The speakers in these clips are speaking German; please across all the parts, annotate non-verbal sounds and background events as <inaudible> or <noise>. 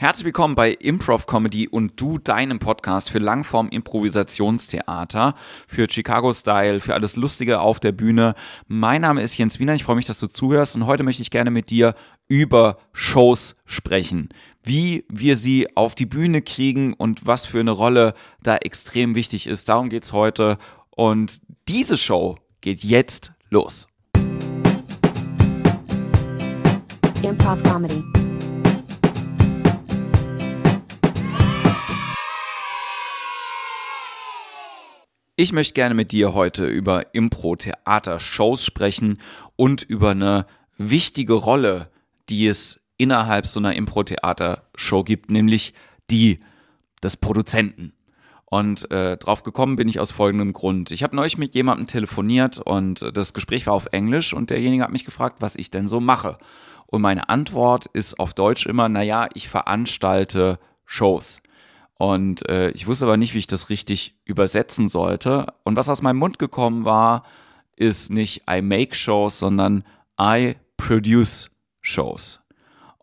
Herzlich willkommen bei Improv Comedy und du deinem Podcast für Langform Improvisationstheater, für Chicago Style, für alles Lustige auf der Bühne. Mein Name ist Jens Wiener, ich freue mich, dass du zuhörst und heute möchte ich gerne mit dir über Shows sprechen. Wie wir sie auf die Bühne kriegen und was für eine Rolle da extrem wichtig ist. Darum geht's heute und diese Show geht jetzt los. Improv comedy. Ich möchte gerne mit dir heute über Impro-Theater-Shows sprechen und über eine wichtige Rolle, die es innerhalb so einer Impro-Theater-Show gibt, nämlich die des Produzenten. Und äh, drauf gekommen bin ich aus folgendem Grund. Ich habe neulich mit jemandem telefoniert und das Gespräch war auf Englisch und derjenige hat mich gefragt, was ich denn so mache. Und meine Antwort ist auf Deutsch immer, naja, ich veranstalte Shows. Und äh, ich wusste aber nicht, wie ich das richtig übersetzen sollte. Und was aus meinem Mund gekommen war, ist nicht I make shows, sondern I produce shows.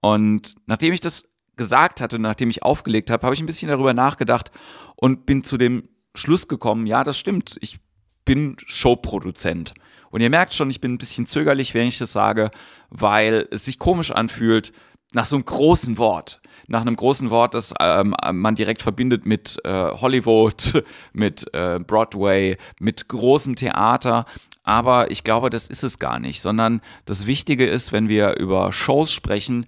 Und nachdem ich das gesagt hatte, nachdem ich aufgelegt habe, habe ich ein bisschen darüber nachgedacht und bin zu dem Schluss gekommen, ja, das stimmt, ich bin Showproduzent. Und ihr merkt schon, ich bin ein bisschen zögerlich, wenn ich das sage, weil es sich komisch anfühlt nach so einem großen Wort nach einem großen Wort, das ähm, man direkt verbindet mit äh, Hollywood, <laughs> mit äh, Broadway, mit großem Theater. Aber ich glaube, das ist es gar nicht, sondern das Wichtige ist, wenn wir über Shows sprechen,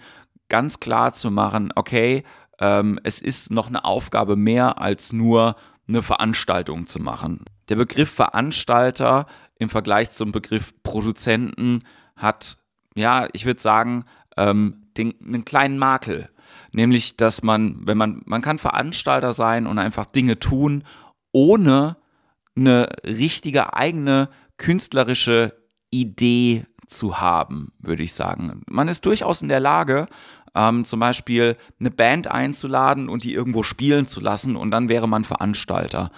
ganz klar zu machen, okay, ähm, es ist noch eine Aufgabe mehr als nur eine Veranstaltung zu machen. Der Begriff Veranstalter im Vergleich zum Begriff Produzenten hat, ja, ich würde sagen, ähm, den, einen kleinen Makel nämlich dass man, wenn man, man kann Veranstalter sein und einfach Dinge tun, ohne eine richtige eigene künstlerische Idee zu haben, würde ich sagen. Man ist durchaus in der Lage, ähm, zum Beispiel eine Band einzuladen und die irgendwo spielen zu lassen und dann wäre man Veranstalter.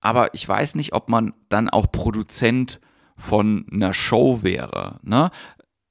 Aber ich weiß nicht, ob man dann auch Produzent von einer Show wäre. Ne?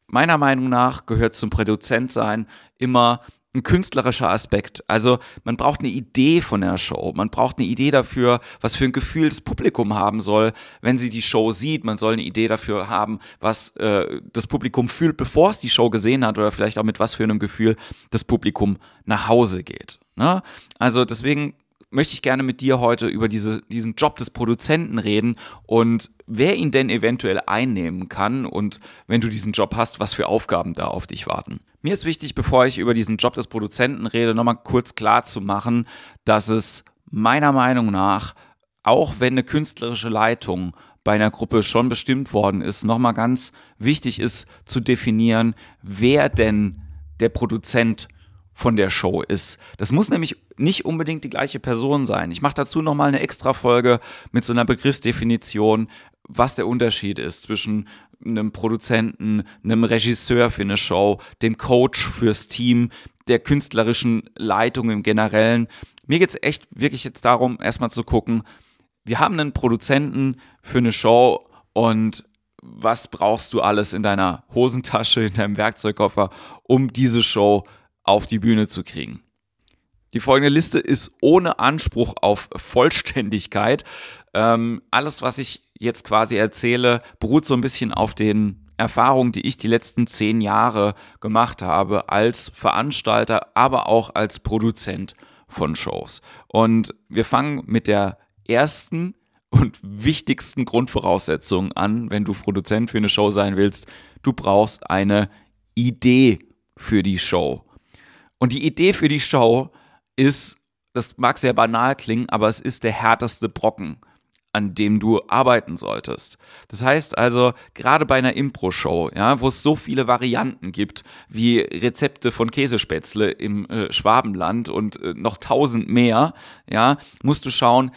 Meiner Meinung nach gehört zum Produzentsein immer ein künstlerischer Aspekt. Also man braucht eine Idee von der Show. Man braucht eine Idee dafür, was für ein Gefühl das Publikum haben soll, wenn sie die Show sieht. Man soll eine Idee dafür haben, was äh, das Publikum fühlt, bevor es die Show gesehen hat oder vielleicht auch mit was für einem Gefühl das Publikum nach Hause geht. Ne? Also deswegen möchte ich gerne mit dir heute über diese, diesen Job des Produzenten reden und wer ihn denn eventuell einnehmen kann und wenn du diesen Job hast, was für Aufgaben da auf dich warten. Mir ist wichtig, bevor ich über diesen Job des Produzenten rede, nochmal kurz klar zu machen, dass es meiner Meinung nach, auch wenn eine künstlerische Leitung bei einer Gruppe schon bestimmt worden ist, nochmal ganz wichtig ist zu definieren, wer denn der Produzent von der Show ist. Das muss nämlich nicht unbedingt die gleiche Person sein. Ich mache dazu nochmal eine extra Folge mit so einer Begriffsdefinition, was der Unterschied ist zwischen einem Produzenten, einem Regisseur für eine Show, dem Coach fürs Team, der künstlerischen Leitung im Generellen. Mir geht's echt wirklich jetzt darum, erstmal zu gucken, wir haben einen Produzenten für eine Show und was brauchst du alles in deiner Hosentasche, in deinem Werkzeugkoffer, um diese Show auf die Bühne zu kriegen. Die folgende Liste ist ohne Anspruch auf Vollständigkeit. Ähm, alles, was ich jetzt quasi erzähle, beruht so ein bisschen auf den Erfahrungen, die ich die letzten zehn Jahre gemacht habe als Veranstalter, aber auch als Produzent von Shows. Und wir fangen mit der ersten und wichtigsten Grundvoraussetzung an, wenn du Produzent für eine Show sein willst. Du brauchst eine Idee für die Show. Und die Idee für die Show ist, das mag sehr banal klingen, aber es ist der härteste Brocken an dem du arbeiten solltest. Das heißt also, gerade bei einer Impro-Show, ja, wo es so viele Varianten gibt, wie Rezepte von Käsespätzle im äh, Schwabenland und äh, noch tausend mehr, ja, musst du schauen,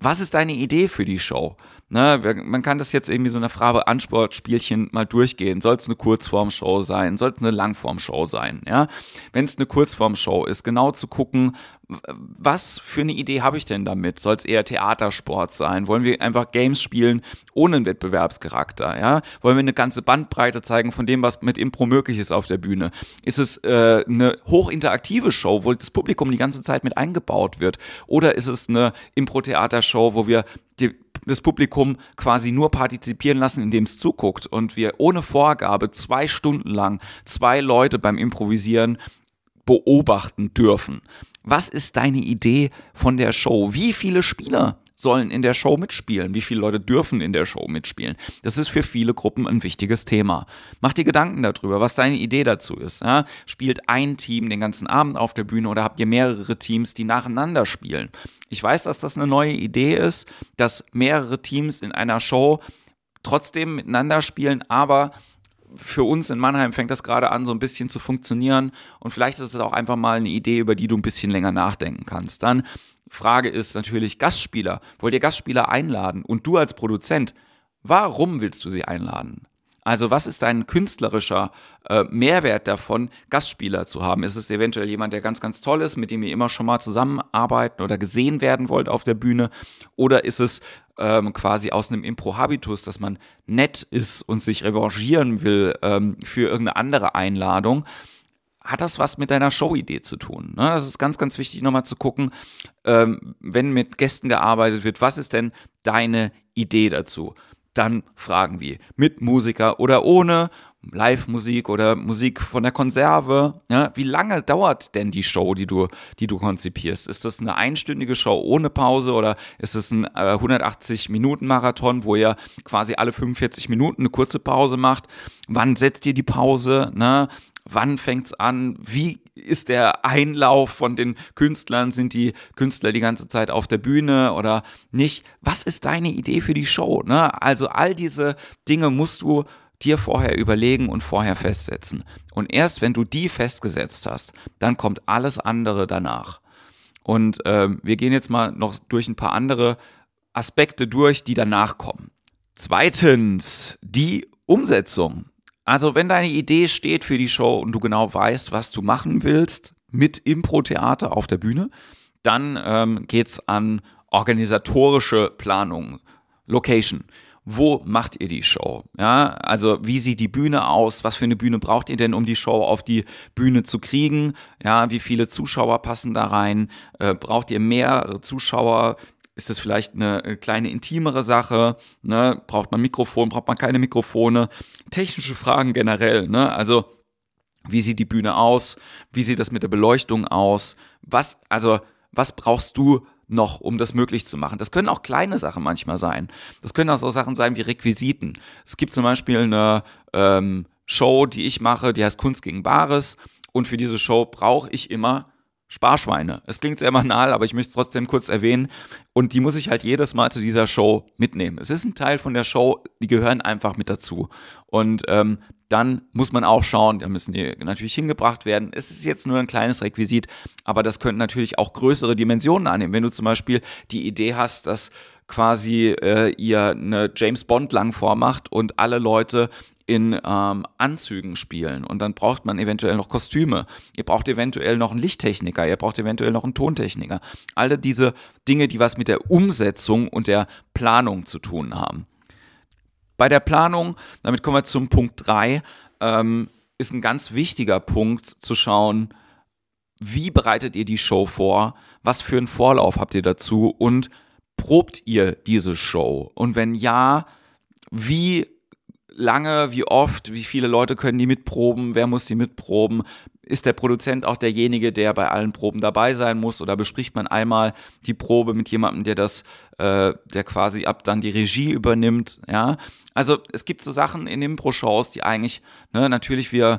was ist deine Idee für die Show? Ne, man kann das jetzt irgendwie so eine Frage Ansportspielchen mal durchgehen. Soll es eine Kurzformshow sein? Soll es eine Langformshow sein? Ja, wenn es eine Kurzformshow ist, genau zu gucken, was für eine Idee habe ich denn damit? Soll es eher Theatersport sein? Wollen wir einfach Games spielen ohne einen Wettbewerbscharakter? Ja, wollen wir eine ganze Bandbreite zeigen von dem, was mit Impro möglich ist auf der Bühne? Ist es äh, eine hochinteraktive Show, wo das Publikum die ganze Zeit mit eingebaut wird? Oder ist es eine Impro-Theatershow, wo wir die das Publikum quasi nur partizipieren lassen, indem es zuguckt und wir ohne Vorgabe zwei Stunden lang zwei Leute beim Improvisieren beobachten dürfen. Was ist deine Idee von der Show? Wie viele Spieler sollen in der Show mitspielen? Wie viele Leute dürfen in der Show mitspielen? Das ist für viele Gruppen ein wichtiges Thema. Mach dir Gedanken darüber, was deine Idee dazu ist. Ja? Spielt ein Team den ganzen Abend auf der Bühne oder habt ihr mehrere Teams, die nacheinander spielen? Ich weiß, dass das eine neue Idee ist, dass mehrere Teams in einer Show trotzdem miteinander spielen, aber für uns in Mannheim fängt das gerade an, so ein bisschen zu funktionieren. Und vielleicht ist es auch einfach mal eine Idee, über die du ein bisschen länger nachdenken kannst. Dann Frage ist natürlich Gastspieler. Wollt ihr Gastspieler einladen? Und du als Produzent, warum willst du sie einladen? Also was ist dein künstlerischer äh, Mehrwert davon, Gastspieler zu haben? Ist es eventuell jemand, der ganz, ganz toll ist, mit dem ihr immer schon mal zusammenarbeiten oder gesehen werden wollt auf der Bühne? Oder ist es ähm, quasi aus einem Impro-Habitus, dass man nett ist und sich revanchieren will ähm, für irgendeine andere Einladung? hat das was mit deiner Showidee zu tun? Ne? Das ist ganz, ganz wichtig, nochmal zu gucken, ähm, wenn mit Gästen gearbeitet wird, was ist denn deine Idee dazu? Dann fragen wir, mit Musiker oder ohne, Live-Musik oder Musik von der Konserve. Ja, wie lange dauert denn die Show, die du, die du konzipierst? Ist das eine einstündige Show ohne Pause oder ist es ein äh, 180-Minuten-Marathon, wo ihr quasi alle 45 Minuten eine kurze Pause macht? Wann setzt ihr die Pause? Ne? Wann fängt's an? Wie ist der Einlauf von den Künstlern? Sind die Künstler die ganze Zeit auf der Bühne oder nicht? Was ist deine Idee für die Show? Ne? Also all diese Dinge musst du dir vorher überlegen und vorher festsetzen. Und erst wenn du die festgesetzt hast, dann kommt alles andere danach. Und äh, wir gehen jetzt mal noch durch ein paar andere Aspekte durch, die danach kommen. Zweitens, die Umsetzung. Also wenn deine Idee steht für die Show und du genau weißt, was du machen willst mit Impro-Theater auf der Bühne, dann ähm, es an organisatorische Planung, Location. Wo macht ihr die Show? Ja, also wie sieht die Bühne aus? Was für eine Bühne braucht ihr denn, um die Show auf die Bühne zu kriegen? Ja, wie viele Zuschauer passen da rein? Äh, braucht ihr mehr Zuschauer? Ist das vielleicht eine äh, kleine intimere Sache? Ne? Braucht man Mikrofon? Braucht man keine Mikrofone? Technische Fragen generell. Ne? Also wie sieht die Bühne aus? Wie sieht das mit der Beleuchtung aus? Was, also was brauchst du noch, um das möglich zu machen? Das können auch kleine Sachen manchmal sein. Das können auch so Sachen sein wie Requisiten. Es gibt zum Beispiel eine ähm, Show, die ich mache, die heißt Kunst gegen Bares. Und für diese Show brauche ich immer Sparschweine. Es klingt sehr banal, aber ich möchte es trotzdem kurz erwähnen. Und die muss ich halt jedes Mal zu dieser Show mitnehmen. Es ist ein Teil von der Show, die gehören einfach mit dazu. Und ähm, dann muss man auch schauen, da müssen die natürlich hingebracht werden. Es ist jetzt nur ein kleines Requisit, aber das könnte natürlich auch größere Dimensionen annehmen. Wenn du zum Beispiel die Idee hast, dass quasi äh, ihr eine James Bond lang vormacht und alle Leute in ähm, Anzügen spielen und dann braucht man eventuell noch Kostüme. Ihr braucht eventuell noch einen Lichttechniker, ihr braucht eventuell noch einen Tontechniker. Alle diese Dinge, die was mit der Umsetzung und der Planung zu tun haben. Bei der Planung, damit kommen wir zum Punkt 3, ähm, ist ein ganz wichtiger Punkt zu schauen, wie bereitet ihr die Show vor, was für einen Vorlauf habt ihr dazu und probt ihr diese Show? Und wenn ja, wie lange, wie oft, wie viele Leute können die mitproben, wer muss die mitproben? Ist der Produzent auch derjenige, der bei allen Proben dabei sein muss oder bespricht man einmal die Probe mit jemandem, der das, äh, der quasi ab dann die Regie übernimmt, ja? Also es gibt so Sachen in Impro-Shows, die eigentlich, ne, natürlich wir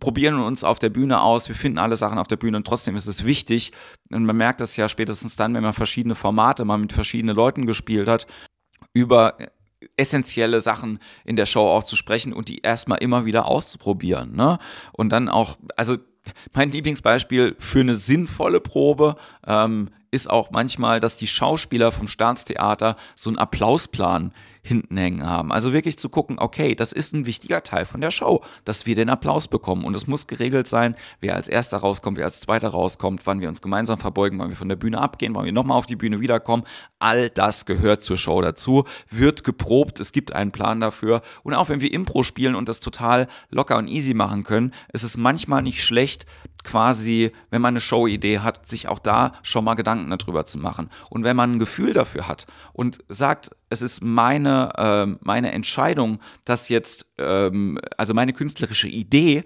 probieren uns auf der Bühne aus, wir finden alle Sachen auf der Bühne und trotzdem ist es wichtig und man merkt das ja spätestens dann, wenn man verschiedene Formate mal mit verschiedenen Leuten gespielt hat, über essentielle Sachen in der Show auch zu sprechen und die erstmal immer wieder auszuprobieren. Ne? Und dann auch, also mein Lieblingsbeispiel für eine sinnvolle Probe ähm, ist auch manchmal, dass die Schauspieler vom Staatstheater so einen Applausplan hinten hängen haben. Also wirklich zu gucken, okay, das ist ein wichtiger Teil von der Show, dass wir den Applaus bekommen. Und es muss geregelt sein, wer als erster rauskommt, wer als zweiter rauskommt, wann wir uns gemeinsam verbeugen, wann wir von der Bühne abgehen, wann wir nochmal auf die Bühne wiederkommen. All das gehört zur Show dazu, wird geprobt, es gibt einen Plan dafür. Und auch wenn wir Impro spielen und das total locker und easy machen können, ist es manchmal nicht schlecht, quasi, wenn man eine Show-Idee hat, sich auch da schon mal Gedanken darüber zu machen. Und wenn man ein Gefühl dafür hat und sagt, es ist meine, äh, meine Entscheidung, dass jetzt, ähm, also meine künstlerische Idee,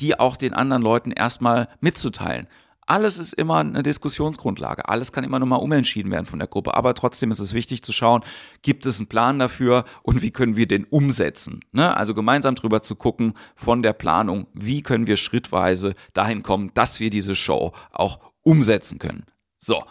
die auch den anderen Leuten erstmal mitzuteilen. Alles ist immer eine Diskussionsgrundlage. Alles kann immer nochmal umentschieden werden von der Gruppe. Aber trotzdem ist es wichtig zu schauen, gibt es einen Plan dafür und wie können wir den umsetzen? Ne? Also gemeinsam drüber zu gucken von der Planung, wie können wir schrittweise dahin kommen, dass wir diese Show auch umsetzen können. So,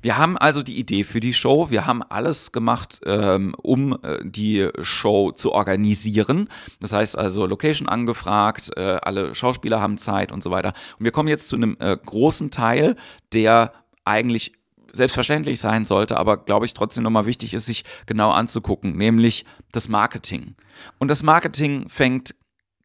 wir haben also die Idee für die Show. Wir haben alles gemacht, ähm, um äh, die Show zu organisieren. Das heißt also Location angefragt, äh, alle Schauspieler haben Zeit und so weiter. Und wir kommen jetzt zu einem äh, großen Teil, der eigentlich selbstverständlich sein sollte, aber glaube ich trotzdem nochmal wichtig ist, sich genau anzugucken, nämlich das Marketing. Und das Marketing fängt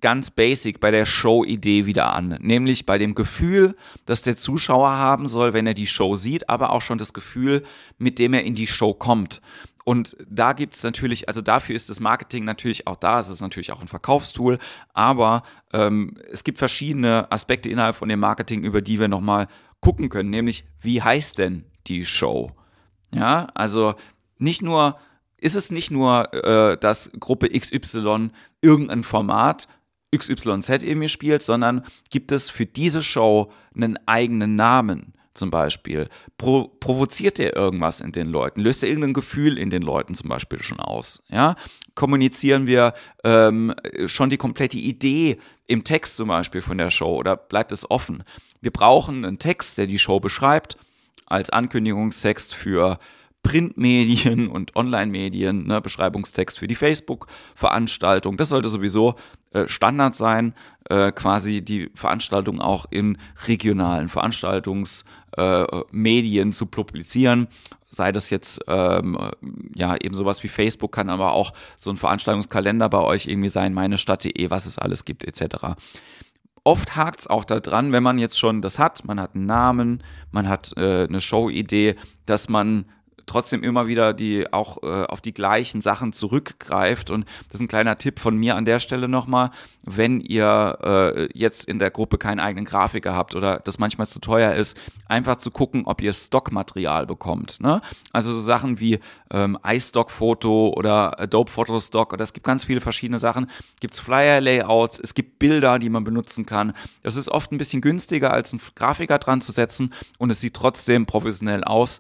ganz basic bei der Show-Idee wieder an, nämlich bei dem Gefühl, das der Zuschauer haben soll, wenn er die Show sieht, aber auch schon das Gefühl, mit dem er in die Show kommt. Und da gibt es natürlich, also dafür ist das Marketing natürlich auch da, es ist natürlich auch ein Verkaufstool, aber ähm, es gibt verschiedene Aspekte innerhalb von dem Marketing, über die wir nochmal gucken können, nämlich wie heißt denn die Show? Ja, also nicht nur, ist es nicht nur, äh, dass Gruppe XY irgendein Format XYZ eben spielt, sondern gibt es für diese Show einen eigenen Namen zum Beispiel? Pro provoziert er irgendwas in den Leuten? Löst er irgendein Gefühl in den Leuten zum Beispiel schon aus? Ja? Kommunizieren wir ähm, schon die komplette Idee im Text zum Beispiel von der Show oder bleibt es offen? Wir brauchen einen Text, der die Show beschreibt, als Ankündigungstext für Printmedien <laughs> und Online-Medien, ne, Beschreibungstext für die Facebook-Veranstaltung. Das sollte sowieso Standard sein, äh, quasi die Veranstaltung auch in regionalen Veranstaltungsmedien äh, zu publizieren. Sei das jetzt ähm, ja eben sowas wie Facebook, kann aber auch so ein Veranstaltungskalender bei euch irgendwie sein, meine Stadt.de, was es alles gibt, etc. Oft hakt es auch daran, wenn man jetzt schon das hat, man hat einen Namen, man hat äh, eine Show-Idee, dass man trotzdem immer wieder die auch äh, auf die gleichen Sachen zurückgreift. Und das ist ein kleiner Tipp von mir an der Stelle nochmal, wenn ihr äh, jetzt in der Gruppe keinen eigenen Grafiker habt oder das manchmal zu teuer ist, einfach zu gucken, ob ihr Stockmaterial bekommt. Ne? Also so Sachen wie ähm, iStock-Foto oder Adobe Photostock oder es gibt ganz viele verschiedene Sachen. Gibt es Flyer-Layouts, es gibt Bilder, die man benutzen kann. Das ist oft ein bisschen günstiger, als einen Grafiker dran zu setzen und es sieht trotzdem professionell aus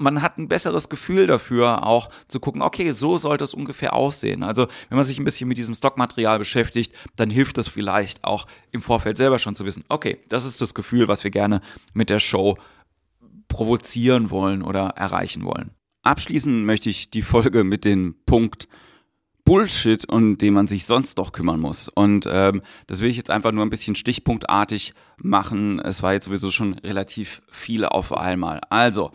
man hat ein besseres Gefühl dafür, auch zu gucken, okay, so sollte es ungefähr aussehen. Also wenn man sich ein bisschen mit diesem Stockmaterial beschäftigt, dann hilft es vielleicht auch im Vorfeld selber schon zu wissen, okay, das ist das Gefühl, was wir gerne mit der Show provozieren wollen oder erreichen wollen. Abschließen möchte ich die Folge mit dem Punkt Bullshit, um den man sich sonst doch kümmern muss. Und ähm, das will ich jetzt einfach nur ein bisschen stichpunktartig machen. Es war jetzt sowieso schon relativ viele auf einmal. Also,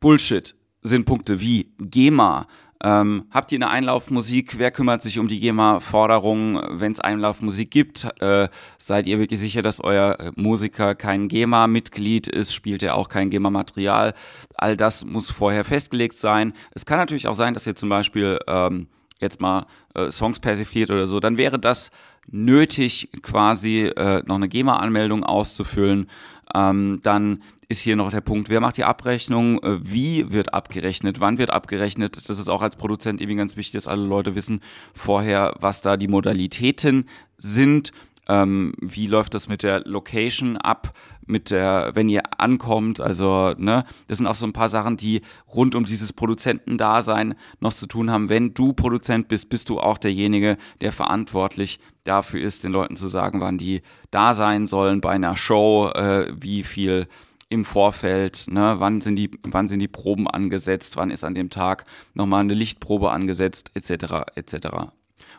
Bullshit sind Punkte wie GEMA. Ähm, habt ihr eine Einlaufmusik? Wer kümmert sich um die GEMA-Forderungen, wenn es Einlaufmusik gibt? Äh, seid ihr wirklich sicher, dass euer Musiker kein GEMA-Mitglied ist? Spielt er auch kein GEMA-Material? All das muss vorher festgelegt sein. Es kann natürlich auch sein, dass ihr zum Beispiel ähm, jetzt mal äh, Songs persifliert oder so. Dann wäre das nötig, quasi äh, noch eine GEMA-Anmeldung auszufüllen. Ähm, dann ist hier noch der Punkt, wer macht die Abrechnung, äh, wie wird abgerechnet, wann wird abgerechnet. Das ist auch als Produzent eben ganz wichtig, dass alle Leute wissen vorher, was da die Modalitäten sind. Ähm, wie läuft das mit der Location ab, mit der, wenn ihr ankommt, also, ne, das sind auch so ein paar Sachen, die rund um dieses Produzentendasein noch zu tun haben. Wenn du Produzent bist, bist du auch derjenige, der verantwortlich dafür ist, den Leuten zu sagen, wann die da sein sollen bei einer Show, äh, wie viel im Vorfeld, ne, wann sind die, wann sind die Proben angesetzt, wann ist an dem Tag nochmal eine Lichtprobe angesetzt, etc. etc.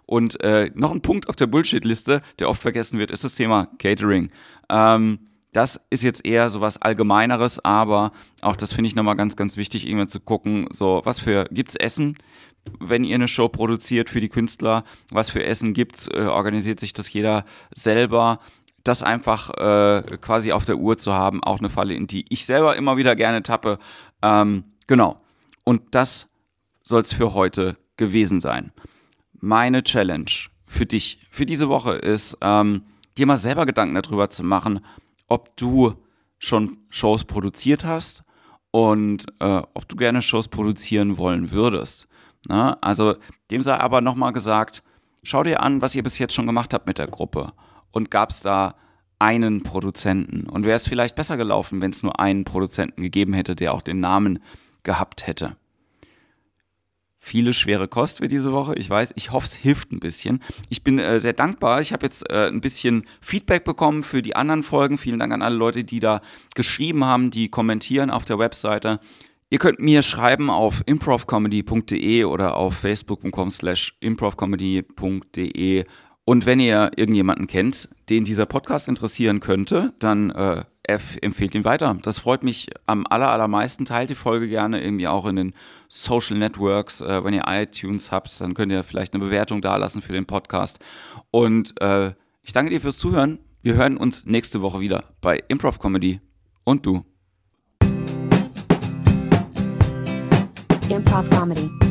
Und äh, noch ein Punkt auf der Bullshit-Liste, der oft vergessen wird, ist das Thema Catering. Ähm, Das ist jetzt eher so was Allgemeineres, aber auch das finde ich nochmal ganz, ganz wichtig, irgendwann zu gucken, so, was für, gibt's Essen? wenn ihr eine Show produziert für die Künstler, was für Essen gibt's, äh, organisiert sich das jeder selber. Das einfach äh, quasi auf der Uhr zu haben, auch eine Falle, in die ich selber immer wieder gerne tappe. Ähm, genau. Und das soll es für heute gewesen sein. Meine Challenge für dich, für diese Woche ist, ähm, dir mal selber Gedanken darüber zu machen, ob du schon Shows produziert hast und äh, ob du gerne Shows produzieren wollen würdest. Na, also dem sei aber nochmal gesagt, schau dir an, was ihr bis jetzt schon gemacht habt mit der Gruppe. Und gab es da einen Produzenten? Und wäre es vielleicht besser gelaufen, wenn es nur einen Produzenten gegeben hätte, der auch den Namen gehabt hätte? viele schwere Kost für diese Woche. Ich weiß, ich hoffe, es hilft ein bisschen. Ich bin äh, sehr dankbar. Ich habe jetzt äh, ein bisschen Feedback bekommen für die anderen Folgen. Vielen Dank an alle Leute, die da geschrieben haben, die kommentieren auf der Webseite. Ihr könnt mir schreiben auf improvcomedy.de oder auf facebook.com slash improvcomedy.de und wenn ihr irgendjemanden kennt, den dieser Podcast interessieren könnte, dann äh, F empfehlt ihn weiter. Das freut mich am aller, allermeisten. Teilt die Folge gerne irgendwie auch in den Social Networks. Äh, wenn ihr iTunes habt, dann könnt ihr vielleicht eine Bewertung dalassen für den Podcast. Und äh, ich danke dir fürs Zuhören. Wir hören uns nächste Woche wieder bei Improv Comedy und du. Improv Comedy.